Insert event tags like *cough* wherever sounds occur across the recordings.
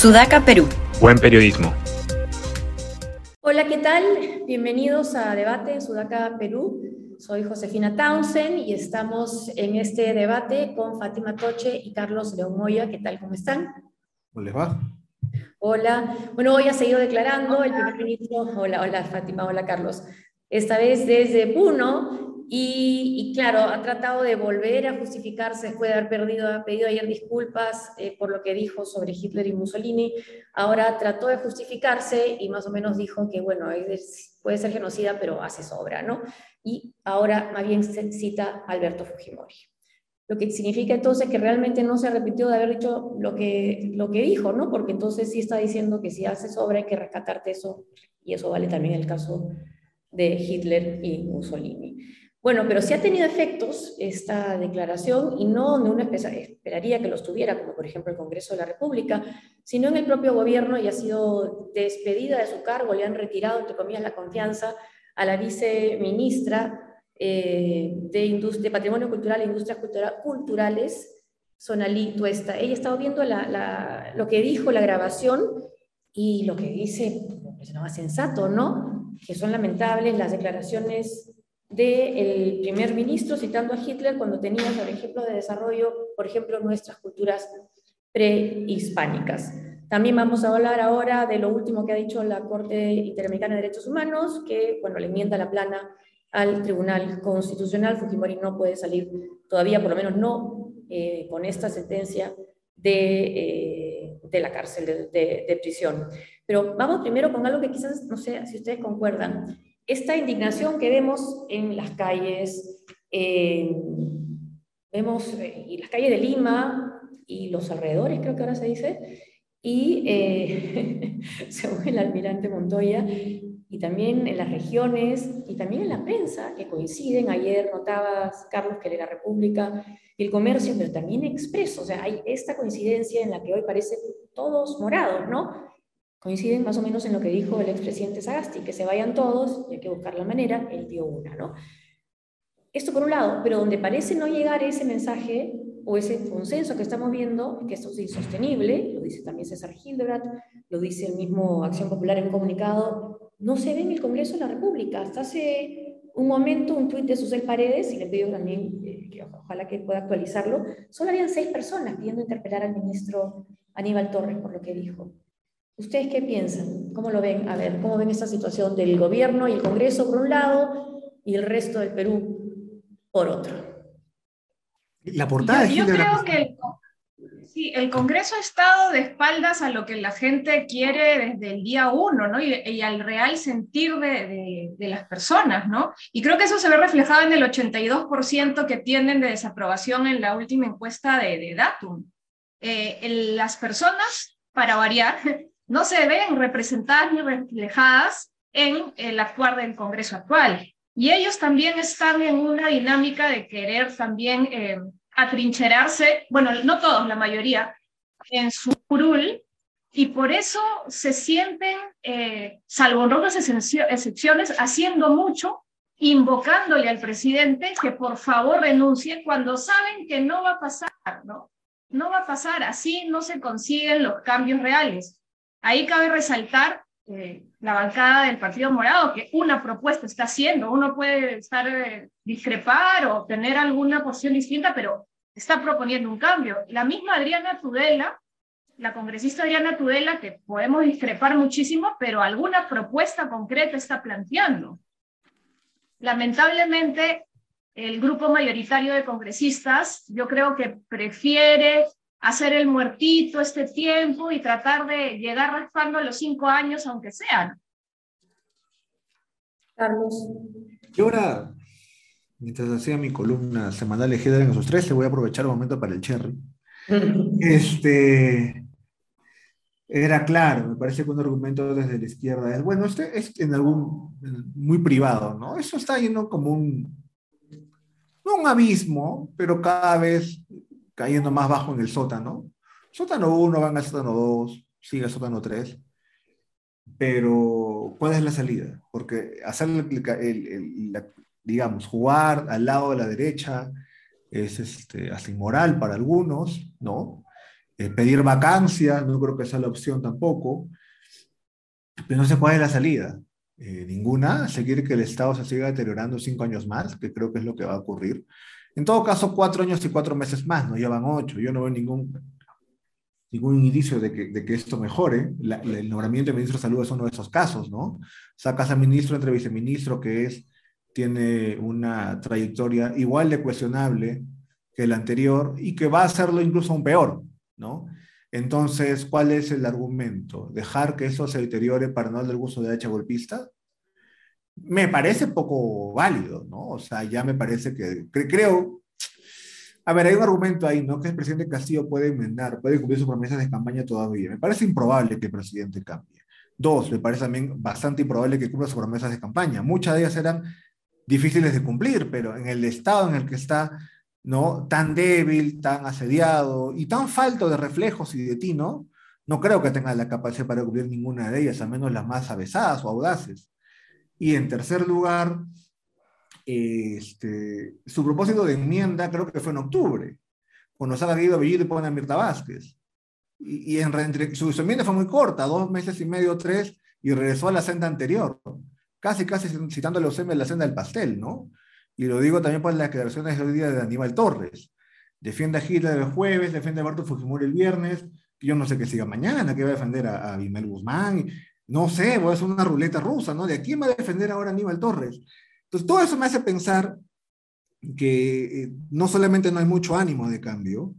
Sudaca, Perú. Buen periodismo. Hola, ¿qué tal? Bienvenidos a Debate en Sudaca, Perú. Soy Josefina Townsend y estamos en este debate con Fátima Toche y Carlos León Moya. ¿Qué tal? ¿Cómo están? ¿Cómo les va? Hola. Bueno, hoy ha seguido declarando el primer ministro. Hola, hola Fátima, hola Carlos. Esta vez desde Puno y, claro, ha tratado de volver a justificarse después de haber perdido, ha pedido ayer disculpas eh, por lo que dijo sobre Hitler y Mussolini. Ahora trató de justificarse y más o menos dijo que, bueno, puede ser genocida, pero hace sobra, ¿no? Y ahora más bien se cita a Alberto Fujimori. Lo que significa entonces que realmente no se arrepintió de haber dicho lo que, lo que dijo, ¿no? Porque entonces sí está diciendo que si hace sobra hay que rescatarte eso, y eso vale también el caso de Hitler y Mussolini. Bueno, pero sí ha tenido efectos esta declaración y no donde uno esperaría que los tuviera, como por ejemplo el Congreso de la República, sino en el propio gobierno y ha sido despedida de su cargo, le han retirado, entre comillas, la confianza a la viceministra eh, de, Patrimonio Cultural e Industrias Culturales, Sonalí Tuesta. Ella ha estado viendo lo que dijo la grabación y lo que dice, pues, no sensato, ¿no? Que son lamentables las declaraciones del primer ministro citando a Hitler cuando tenía, por ejemplo, de desarrollo, por ejemplo, nuestras culturas prehispánicas. También vamos a hablar ahora de lo último que ha dicho la Corte Interamericana de Derechos Humanos, que, bueno, le enmienda la plana al Tribunal Constitucional. Fujimori no puede salir todavía, por lo menos no eh, con esta sentencia de, eh, de la cárcel, de, de, de prisión. Pero vamos primero con algo que quizás, no sé si ustedes concuerdan esta indignación que vemos en las calles, vemos eh, y las calles de Lima y los alrededores, creo que ahora se dice, y eh, *laughs* según el almirante Montoya, y también en las regiones, y también en la prensa, que coinciden. Ayer notabas, Carlos, que de la República, el comercio, pero también Expreso. O sea, hay esta coincidencia en la que hoy parecen todos morados, ¿no? Coinciden más o menos en lo que dijo el expresidente Sagasti, que se vayan todos y hay que buscar la manera, él dio una, ¿no? Esto por un lado, pero donde parece no llegar ese mensaje o ese consenso que estamos viendo, que esto es insostenible, lo dice también César Hildebrand, lo dice el mismo Acción Popular en un comunicado, no se ve en el Congreso de la República. Hasta hace un momento un tuit de Susel Paredes, y le pido también eh, que ojalá que pueda actualizarlo, solo habían seis personas pidiendo interpelar al ministro Aníbal Torres por lo que dijo. ¿Ustedes qué piensan? ¿Cómo lo ven? A ver, ¿cómo ven esta situación del gobierno y el Congreso por un lado y el resto del Perú por otro? La portada yo, yo creo que el, sí, el Congreso ha estado de espaldas a lo que la gente quiere desde el día uno, ¿no? Y, al real sentir de, de, las personas, ¿no? Y creo que eso se ve reflejado en el 82% que tienen de desaprobación en la última encuesta de, de Datum. Eh, las personas, para variar, *laughs* no se ven representadas ni reflejadas en el actuar del Congreso actual. Y ellos también están en una dinámica de querer también eh, atrincherarse, bueno, no todos, la mayoría, en su curul, y por eso se sienten, eh, salvo otras excepciones, haciendo mucho, invocándole al presidente que por favor renuncie cuando saben que no va a pasar, ¿no? No va a pasar, así no se consiguen los cambios reales. Ahí cabe resaltar eh, la bancada del Partido Morado, que una propuesta está haciendo. Uno puede estar, eh, discrepar o tener alguna posición distinta, pero está proponiendo un cambio. La misma Adriana Tudela, la congresista Adriana Tudela, que podemos discrepar muchísimo, pero alguna propuesta concreta está planteando. Lamentablemente, el grupo mayoritario de congresistas, yo creo que prefiere hacer el muertito este tiempo y tratar de llegar raspando a los cinco años, aunque sean. Carlos. Yo ahora, mientras hacía mi columna semanal de en esos tres, le voy a aprovechar un momento para el cherry. *laughs* este, era claro, me parece que un argumento desde la izquierda es, bueno, este es en algún, muy privado, ¿no? Eso está yendo como un, no un abismo, pero cada vez cayendo más bajo en el sótano. Sótano 1, van al sótano 2, sigue al sótano 3. Pero, ¿cuál es la salida? Porque hacer, el, digamos, jugar al lado de la derecha es este, hasta para algunos, ¿no? Eh, pedir vacancia, no creo que sea la opción tampoco. Pero no sé cuál es la salida. Eh, ninguna. Seguir que el Estado se siga deteriorando cinco años más, que creo que es lo que va a ocurrir. En todo caso, cuatro años y cuatro meses más, no llevan ocho. Yo no veo ningún, ningún indicio de que, de que esto mejore. el nombramiento de ministro de Salud es uno de esos casos, ¿no? Sacas a ministro entre viceministro que es, tiene una trayectoria igual de cuestionable que el anterior y que va a hacerlo incluso aún peor, ¿no? Entonces, ¿cuál es el argumento? ¿Dejar que eso se deteriore para no darle el gusto de la derecha golpista? Me parece poco válido, ¿no? O sea, ya me parece que, creo, a ver, hay un argumento ahí, ¿no? Que el presidente Castillo puede enmendar, puede cumplir sus promesas de campaña todavía. Me parece improbable que el presidente cambie. Dos, me parece también bastante improbable que cumpla sus promesas de campaña. Muchas de ellas eran difíciles de cumplir, pero en el estado en el que está ¿no? Tan débil, tan asediado y tan falto de reflejos y de tino, no creo que tenga la capacidad para cumplir ninguna de ellas, al menos las más avesadas o audaces. Y en tercer lugar, este, su propósito de enmienda creo que fue en octubre, cuando Sara Guido Bellido y pone a Mirta Vázquez. Y, en, su, su, enmienda fue muy corta, dos meses y medio, tres, y regresó a la senda anterior, casi, casi citando a los de la senda del pastel, ¿no? Y lo digo también por las declaraciones de hoy día de Aníbal Torres. Defiende a Hitler el jueves, defiende a Barto Fujimori el viernes. Yo no sé qué siga mañana, que va a defender a, a Guzmán. No sé, voy a hacer una ruleta rusa, ¿no? ¿De quién va a defender ahora Aníbal Torres? Entonces, todo eso me hace pensar que eh, no solamente no hay mucho ánimo de cambio,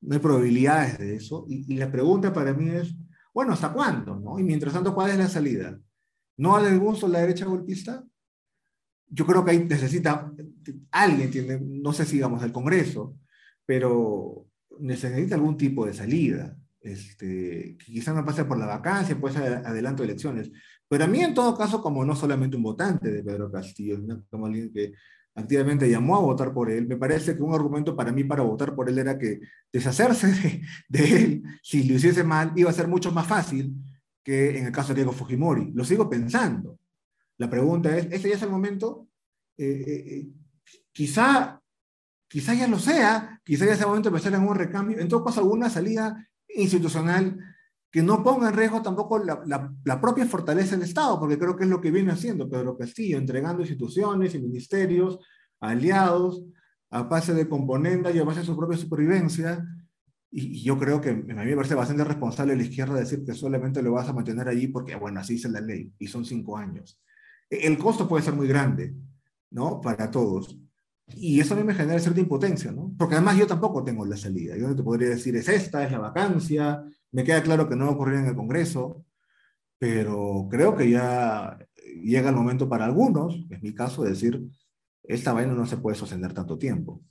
no hay probabilidades de eso. Y, la pregunta para mí es, bueno, ¿hasta cuándo? Y mientras tanto, ¿cuál es la salida? ¿No al gusto la derecha golpista? yo creo que ahí necesita alguien, tiene, no sé si digamos el Congreso, pero necesita algún tipo de salida. Este, quizás no pase por la vacancia, puede ser adelanto de elecciones. Pero a mí, en todo caso, como no solamente un votante de Pedro Castillo, como alguien que activamente llamó a votar por él, me parece que un argumento para mí para votar por él era que deshacerse de, de él, si lo hiciese mal, iba a ser mucho más fácil que en el caso de Diego Fujimori. Lo sigo pensando. La pregunta es, ¿este ya es el momento? Eh, eh, eh, quizá, quizá ya lo sea, quizá ya sea el momento de empezar en un recambio, en todo caso alguna salida institucional que no ponga en riesgo tampoco la, propia fortaleza del Estado, porque creo que es lo que viene haciendo Pedro Castillo, entregando instituciones y ministerios, aliados, a base de componenda y a base de su propia supervivencia. Y, yo creo que a mí me parece bastante responsable la izquierda decir que solamente lo vas a mantener allí porque, bueno, así dice la ley y son cinco años. El costo puede ser muy grande, ¿no? Para todos. Y eso a mí me genera cierta impotencia, ¿no? Porque además yo tampoco tengo la salida. Yo no te podría decir, es esta, es la vacancia, me queda claro que no va a ocurrir en el Congreso, pero creo que ya llega el momento para algunos, es mi caso, de decir, esta vaina no se puede sostener tanto tiempo.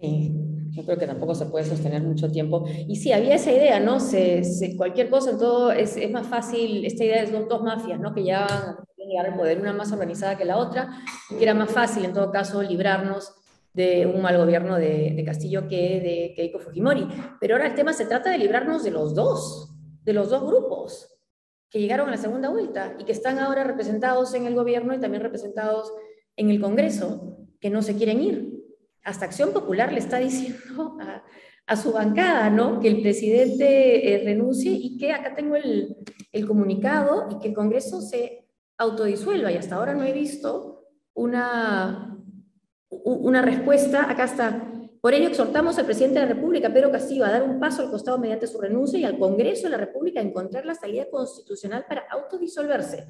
Sí, yo creo que tampoco se puede sostener mucho tiempo. Y sí, había esa idea, ¿no? Se, cualquier cosa, en todo, es, es, más fácil, esta idea de dos mafias, ¿no? Que ya llegar al poder, una más organizada que la otra, que era más fácil, en todo caso, librarnos de un mal gobierno de, de Castillo que de Keiko Fujimori. Pero ahora el tema se trata de librarnos de los dos, de los dos grupos que llegaron a la segunda vuelta y que están ahora representados en el gobierno y también representados en el Congreso, que no se quieren ir hasta Acción Popular le está diciendo a, su bancada, ¿no? Que el presidente eh, renuncie y que acá tengo el, el, comunicado y que el Congreso se autodisuelva. Y hasta ahora no he visto una, una respuesta. Acá está. Por ello exhortamos al presidente de la República, Pedro Castillo, a dar un paso al costado mediante su renuncia y al Congreso de la República a encontrar la salida constitucional para autodisolverse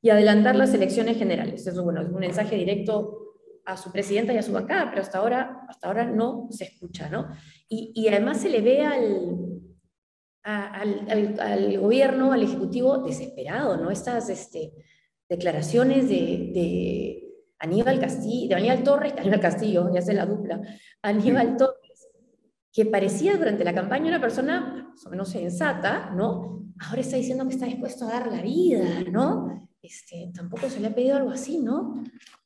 y adelantar las elecciones generales. Eso bueno, es un mensaje directo a su presidenta y a su bancada, pero hasta ahora, hasta ahora no se escucha, ¿no? Y, y además se le ve al, al, al, gobierno, al ejecutivo desesperado, ¿no? Estas este, declaraciones de, de, Aníbal Castillo, de Aníbal Torres, Aníbal Castillo, ya sé la dupla, Aníbal Torres, que parecía durante la campaña una persona más o menos sensata, ¿no? Ahora está diciendo que está dispuesto a dar la vida, ¿no? Este, tampoco se le ha pedido algo así, ¿no?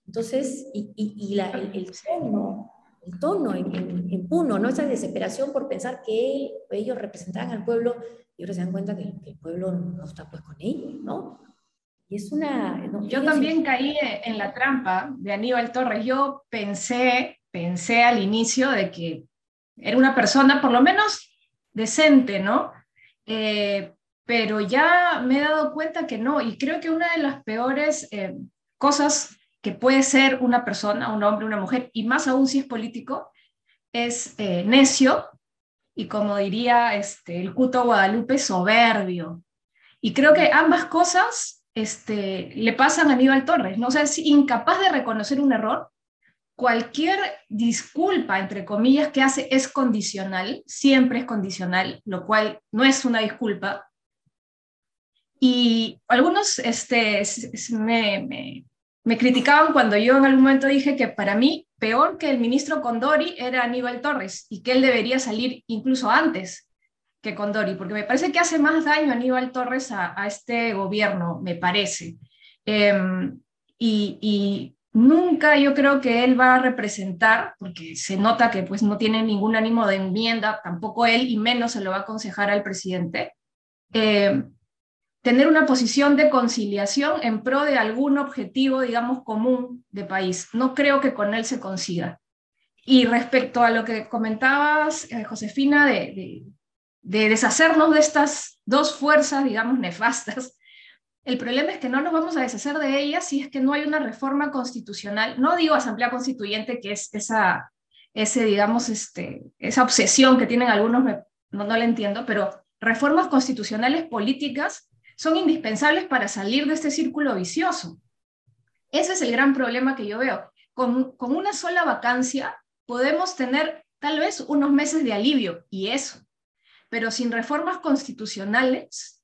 Entonces, y, y, la, el, tono, el tono en, en, Puno, ¿no? Esa desesperación por pensar que él, ellos representaban al pueblo y ahora se dan cuenta que, el pueblo no está pues con ellos, ¿no? Y es una... Yo también caí en la trampa de Aníbal Torres. Yo pensé, pensé al inicio de que era una persona, por lo menos decente, ¿no? Eh, pero ya me he dado cuenta que no, y creo que una de las peores eh, cosas que puede ser una persona, un hombre, una mujer, y más aún si es político, es eh, necio y como diría este, el Cuto Guadalupe, soberbio. Y creo que ambas cosas este, le pasan a Aníbal Torres, ¿no? O sea, es incapaz de reconocer un error. Cualquier disculpa, entre comillas, que hace es condicional, siempre es condicional, lo cual no es una disculpa. Y algunos este, me, me criticaban cuando yo en algún momento dije que para mí peor que el ministro Condori era Aníbal Torres y que él debería salir incluso antes que Condori, porque me parece que hace más daño Aníbal Torres a, este gobierno, me parece. Em, y, nunca yo creo que él va a representar, porque se nota que pues no tiene ningún ánimo de enmienda, tampoco él, y menos se lo va a aconsejar al presidente. Em, tener una posición de conciliación en pro de algún objetivo, digamos, común de país. No creo que con él se consiga. Y respecto a lo que comentabas, eh, Josefina, de, de, deshacernos de estas dos fuerzas, digamos, nefastas, el problema es que no nos vamos a deshacer de ellas si es que no hay una reforma constitucional. No digo asamblea constituyente, que es esa, ese, digamos, este, esa obsesión que tienen algunos, no, no la entiendo, pero reformas constitucionales políticas son indispensables para salir de este círculo vicioso. Ese es el gran problema que yo veo. Con, una sola vacancia podemos tener tal vez unos meses de alivio y eso, pero sin reformas constitucionales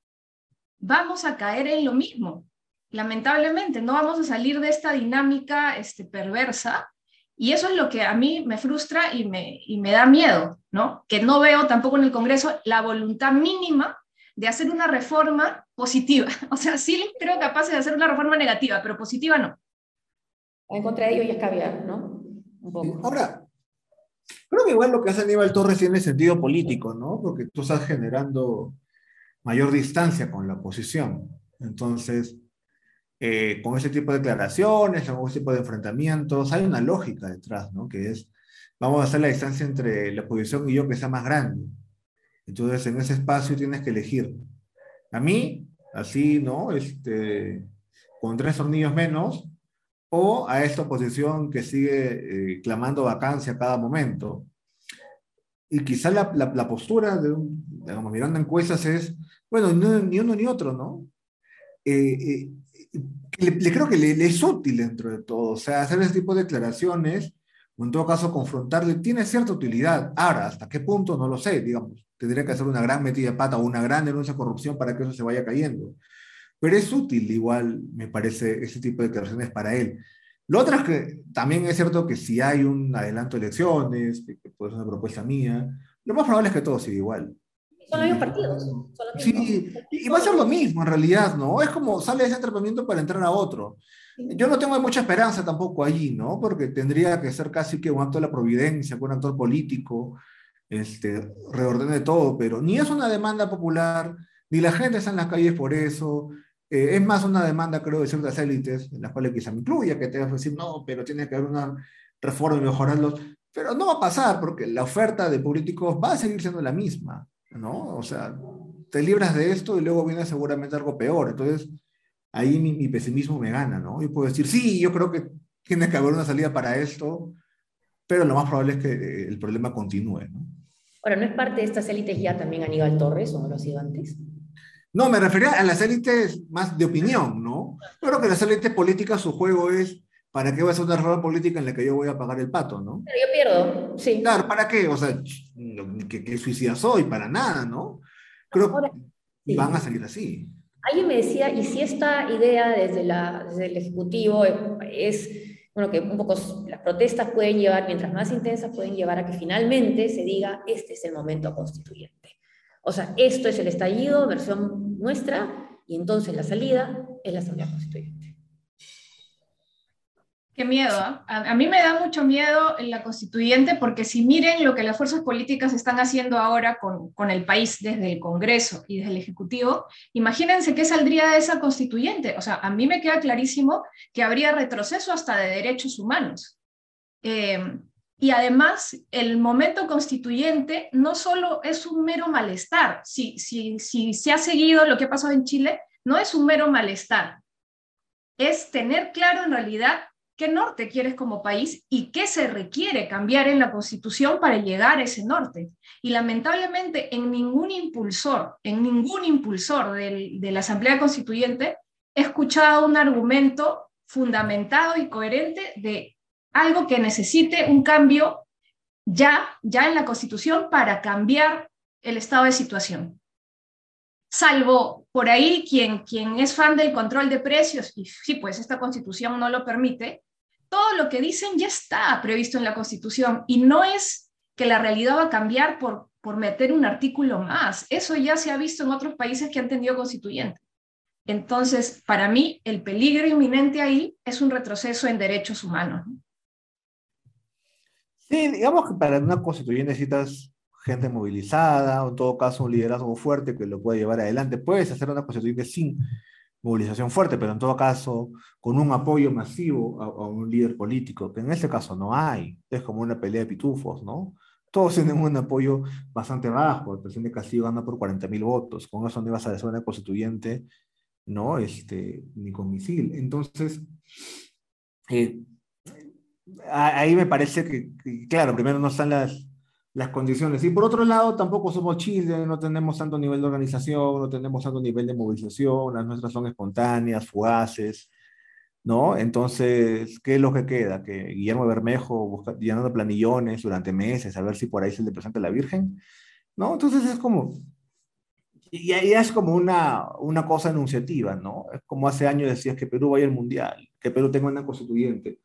vamos a caer en lo mismo. Lamentablemente, no vamos a salir de esta dinámica este, perversa y eso es lo que a mí me frustra y me, y me da miedo, ¿no? Que no veo tampoco en el Congreso la voluntad mínima de hacer una reforma positiva. *laughs* O sea, sí creo capaz de hacer una reforma negativa, pero positiva no. En contra de ello ya es caviar, ¿no? Ahora, creo que igual lo que hace Aníbal Torres tiene sentido político, ¿no? Porque tú estás generando mayor distancia con la oposición. Entonces, eh, con ese tipo de declaraciones, con ese tipo de enfrentamientos, hay una lógica detrás, ¿no? Que es, vamos a hacer la distancia entre la oposición y yo que sea más grande. Entonces, en ese espacio tienes que elegir. A mí, así, ¿no? Este, con tres tornillos menos, o a esta oposición que sigue eh, clamando vacancia a cada momento. Y quizá la, la, postura, de, digamos, mirando encuestas es, bueno, ni uno ni otro, ¿no? Eh, eh, le, creo que le, es útil dentro de todo, o sea, hacer ese tipo de declaraciones, o en todo caso confrontarle, tiene cierta utilidad. Ahora, ¿hasta qué punto? No lo sé, digamos tendría que hacer una gran metida de pata o una gran denuncia de corrupción para que eso se vaya cayendo. Pero es útil igual, me parece, ese tipo de declaraciones para él. Lo otro es que también es cierto que si hay un adelanto de elecciones, que, puede ser una propuesta mía, lo más probable es que todo siga igual. Son los mismos partidos. Sí, y va a ser lo mismo en realidad, ¿no? Es como sale ese atrapamiento para entrar a otro. Yo no tengo mucha esperanza tampoco allí, ¿no? Porque tendría que ser casi que un acto de la providencia, un actor político, este, reordene todo, pero ni es una demanda popular, ni la gente está en las calles por eso. Eh, es más una demanda, creo, de ciertas élites, en las cuales quizá me incluya, que te vas a decir, no, pero tiene que haber una reforma y mejorarlos. Pero no va a pasar, porque la oferta de políticos va a seguir siendo la misma, ¿no? O sea, te libras de esto y luego viene seguramente algo peor. Entonces, ahí mi, mi pesimismo me gana, ¿no? Yo puedo decir, sí, yo creo que tiene que haber una salida para esto, pero lo más probable es que eh, el problema continúe, ¿no? Ahora, ¿no es parte de estas élites ya también Aníbal Torres o no lo ha sido antes? No, me refería a las élites más de opinión, ¿no? Yo creo que las élites políticas, su juego es, ¿para qué va a ser una reforma política en la que yo voy a pagar el pato, no? Pero yo pierdo, sí. Claro, ¿para qué? O sea, ¿qué, suicida soy? Para nada, ¿no? Creo que van a salir así. Alguien me decía, ¿y si esta idea desde, la, desde el Ejecutivo es bueno, que un poco las protestas pueden llevar, mientras más intensas, pueden llevar a que finalmente se diga, este es el momento constituyente. O sea, esto es el estallido, versión nuestra, y entonces la salida es la Asamblea Constituyente. Qué miedo. ¿ah? A, mí me da mucho miedo en la constituyente porque si miren lo que las fuerzas políticas están haciendo ahora con, con, el país desde el Congreso y desde el Ejecutivo, imagínense qué saldría de esa constituyente. O sea, a mí me queda clarísimo que habría retroceso hasta de derechos humanos. Eh, Y además, el momento constituyente no solo es un mero malestar, si, si, si se ha seguido lo que ha pasado en Chile, no es un mero malestar, es tener claro en realidad qué norte quieres como país y qué se requiere cambiar en la constitución para llegar a ese norte. Y lamentablemente en ningún impulsor, en ningún impulsor de la Asamblea Constituyente he escuchado un argumento fundamentado y coherente de algo que necesite un cambio ya, ya en la Constitución para cambiar el estado de situación. Salvo por ahí quien, quien es fan del control de precios, y sí, pues esta Constitución no lo permite, todo lo que dicen ya está previsto en la Constitución y no es que la realidad va a cambiar por, por meter un artículo más. Eso ya se ha visto en otros países que han tenido constituyentes. Entonces, para mí, el peligro inminente ahí es un retroceso en derechos humanos. Sí, digamos que para una constituyente necesitas gente movilizada, o en todo caso un liderazgo fuerte que lo puede llevar adelante. Puedes hacer una constituyente sin movilización fuerte, pero en todo caso con un apoyo masivo a, un líder político, que en este caso no hay. Es como una pelea de pitufos, ¿no? Todos tienen un apoyo bastante bajo. El presidente Castillo gana por 40 mil votos. Con eso no ibas a hacer una constituyente ¿no? Este, ni con misil. Entonces, eh, ahí me parece que, claro, primero no están las, las condiciones. Y por otro lado, tampoco somos Chile, no tenemos tanto nivel de organización, no tenemos tanto nivel de movilización, las nuestras son espontáneas, fugaces, ¿no? Entonces, ¿qué es lo que queda? Que Guillermo Bermejo busca, llenando planillones durante meses a ver si por ahí se le presenta la Virgen, ¿no? Entonces es como, y ahí es como una, una cosa enunciativa, ¿no? Es como hace años decías que Perú vaya al Mundial, que Perú tenga una constituyente.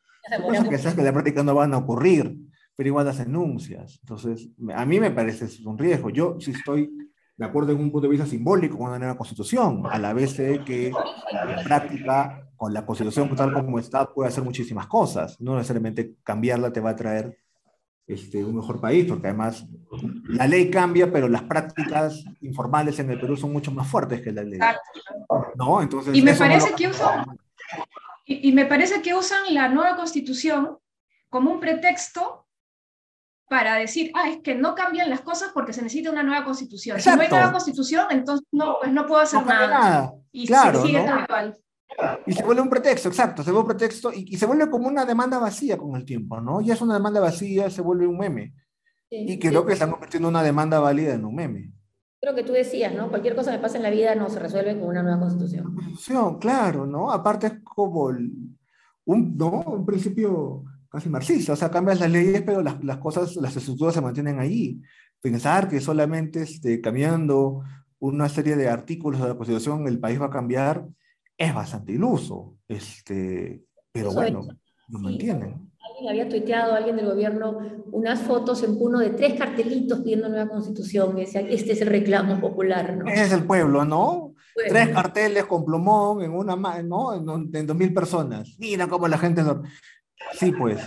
Cosas que sabes que la práctica no van a ocurrir, pero igual las enuncias. Entonces, a mí me parece un riesgo. Yo sí estoy de acuerdo en un punto de vista simbólico con una nueva constitución, a la vez de que la práctica con la constitución tal como está puede hacer muchísimas cosas. No necesariamente cambiarla te va a traer este, un mejor país, porque además la ley cambia, pero las prácticas informales en el Perú son mucho más fuertes que la ley. ¿no? Entonces, y, me parece que usan, y, me parece que usan la nueva constitución como un pretexto para decir, ah, es que no cambian las cosas porque se necesita una nueva constitución. Si no hay nueva constitución, entonces no, pues no puedo hacer nada. Y claro, sigue ¿no? igual. Y se vuelve un pretexto, exacto, se vuelve un pretexto y, se vuelve como una demanda vacía con el tiempo, ¿no? Ya es una demanda vacía, se vuelve un meme. y creo que están convirtiendo una demanda válida en un meme. Creo que tú decías, ¿no? Cualquier cosa que pase en la vida no se resuelve con una nueva constitución. Constitución, claro, ¿no? Aparte es como un, ¿no? un principio casi marxista, o sea, cambias las leyes, pero las, las cosas, las estructuras se mantienen ahí. Pensar que solamente este, cambiando una serie de artículos de la Constitución el país va a cambiar, es bastante iluso, este, pero bueno, lo mantienen. Alguien había tuiteado, alguien del gobierno, unas fotos en Puno de tres cartelitos pidiendo nueva constitución y decía, este es el reclamo popular, ¿no? Es el pueblo, ¿no? Tres carteles con plumón en una, ¿no? En, dos mil personas. Mira cómo la gente... Sí, pues,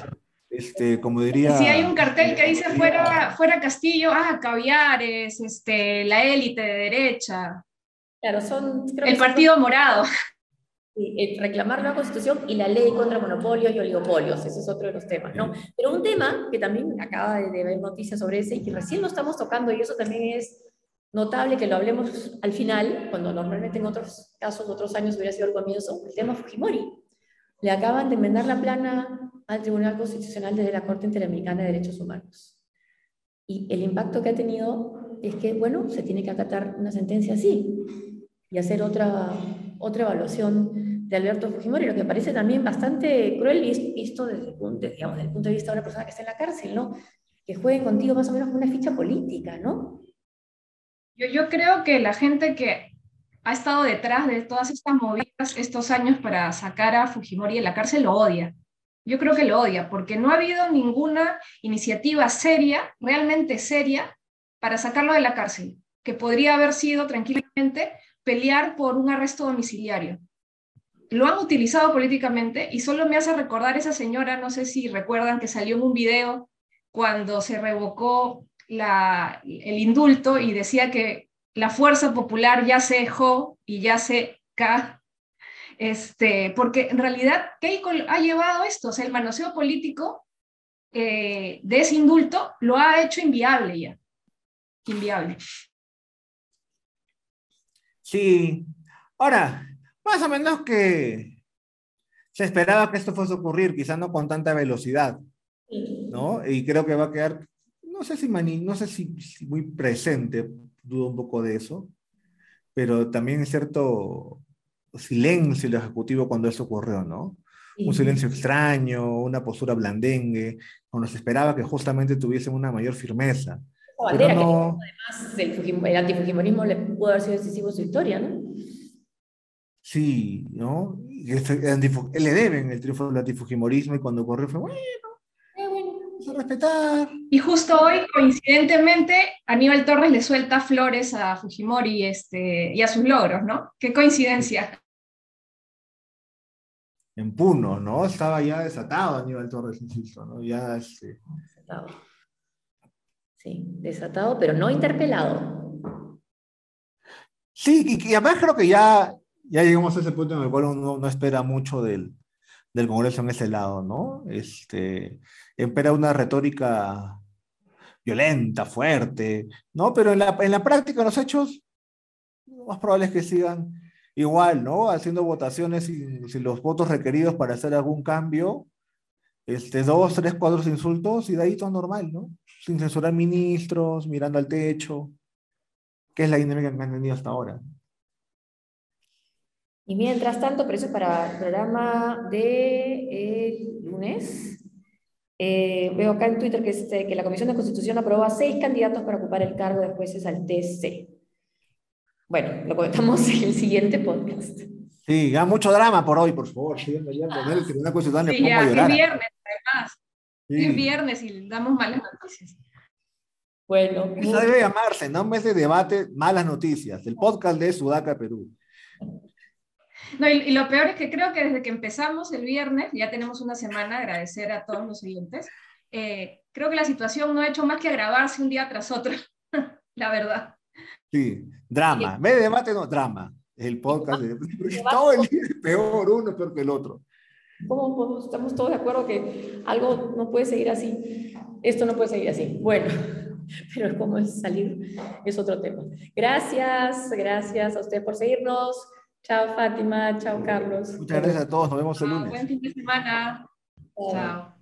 este, como diría... Si hay un cartel que dice fuera, fuera Castillo, ah, caviares, este, la élite de derecha. Claro, son... el Partido Morado reclamar la constitución y la ley contra monopolios y oligopolios, ese es otro de los temas, ¿no? Pero un tema que también acaba de, ver noticias sobre ese y que recién lo estamos tocando y eso también es notable que lo hablemos al final, cuando normalmente en otros casos, otros años hubiera sido el comienzo, el tema Fujimori. Le acaban de enmendar la plana al Tribunal Constitucional desde la Corte Interamericana de Derechos Humanos. Y el impacto que ha tenido es que, bueno, se tiene que acatar una sentencia así y hacer otra, otra evaluación de Alberto Fujimori, lo que parece también bastante cruel visto desde digamos, desde el punto de vista de una persona que está en la cárcel, ¿no? Que juegue contigo más o menos con una ficha política, ¿no? Yo, yo creo que la gente que ha estado detrás de todas estas movidas estos años para sacar a Fujimori de la cárcel lo odia. Yo creo que lo odia, porque no ha habido ninguna iniciativa seria, realmente seria, para sacarlo de la cárcel, que podría haber sido tranquilamente pelear por un arresto domiciliario. Lo han utilizado políticamente y solo me hace recordar esa señora, no sé si recuerdan que salió en un video cuando se revocó el indulto y decía que la fuerza popular ya se dejó y ya se ca este, porque en realidad, ¿qué ha llevado esto? O sea, el manoseo político eh, de ese indulto lo ha hecho inviable ya. Inviable. Sí. Ahora, más o menos que se esperaba que esto fuese a ocurrir, quizás no con tanta velocidad, ¿no? Y creo que va a quedar, no sé si, no sé si, muy presente, dudo un poco de eso, pero también cierto silencio el ejecutivo cuando eso ocurrió, ¿no? Un silencio extraño, una postura blandengue, cuando se esperaba que justamente tuviesen una mayor firmeza. No... además el, el antifujimorismo le pudo haber sido decisivo su historia, ¿no? Sí, ¿no? Le deben el triunfo del antifujimorismo y cuando ocurrió fue, bueno, eh, bueno, vamos a respetar. Y justo hoy, coincidentemente, Aníbal Torres le suelta flores a Fujimori este, y a sus logros, ¿no? Qué coincidencia en Puno, ¿no? Estaba ya desatado Aníbal Torres, insisto, ¿no? Ya este... Desatado. Sí, desatado, pero no interpelado. Sí, y, además creo que ya, ya llegamos a ese punto en el cual uno no espera mucho del, del Congreso en ese lado, ¿no? Este, espera una retórica violenta, fuerte, ¿no? Pero en la, en la práctica, los hechos, lo más probable es que sigan igual, ¿no? Haciendo votaciones sin, los votos requeridos para hacer algún cambio, este, dos, tres, cuatro insultos y de ahí todo normal, ¿no? Sin censurar ministros, mirando al techo, que es la dinámica que han tenido hasta ahora. Y mientras tanto, por eso para el programa de lunes, eh, veo acá en Twitter que, este, que la Comisión de Constitución aprobó a seis candidatos para ocupar el cargo de jueces al TC. Bueno, lo comentamos *laughs* en el siguiente podcast. Sí, ya mucho drama por hoy, por favor. Sí, ya, sí, ya, Es viernes, además. Es viernes y damos malas noticias. Bueno. Eso debe llamarse, ¿no? Un mes de debate, malas noticias. El podcast de Sudaca, Perú. No, y, lo peor es que creo que desde que empezamos el viernes, ya tenemos una semana, agradecer a todos los oyentes, eh, creo que la situación no ha hecho más que agravarse un día tras otro, *laughs* la verdad. Sí, drama. En vez de debate, no, drama. El podcast. De... Todo el día es peor, uno peor que el otro. ¿Cómo, estamos todos de acuerdo que algo no puede seguir así? Esto no puede seguir así. Bueno, *laughs* pero cómo es salir es otro tema. Gracias, gracias a usted por seguirnos. Chao Fátima, chao Carlos. Muchas gracias a todos, nos vemos el lunes. Buen fin de semana. Chao.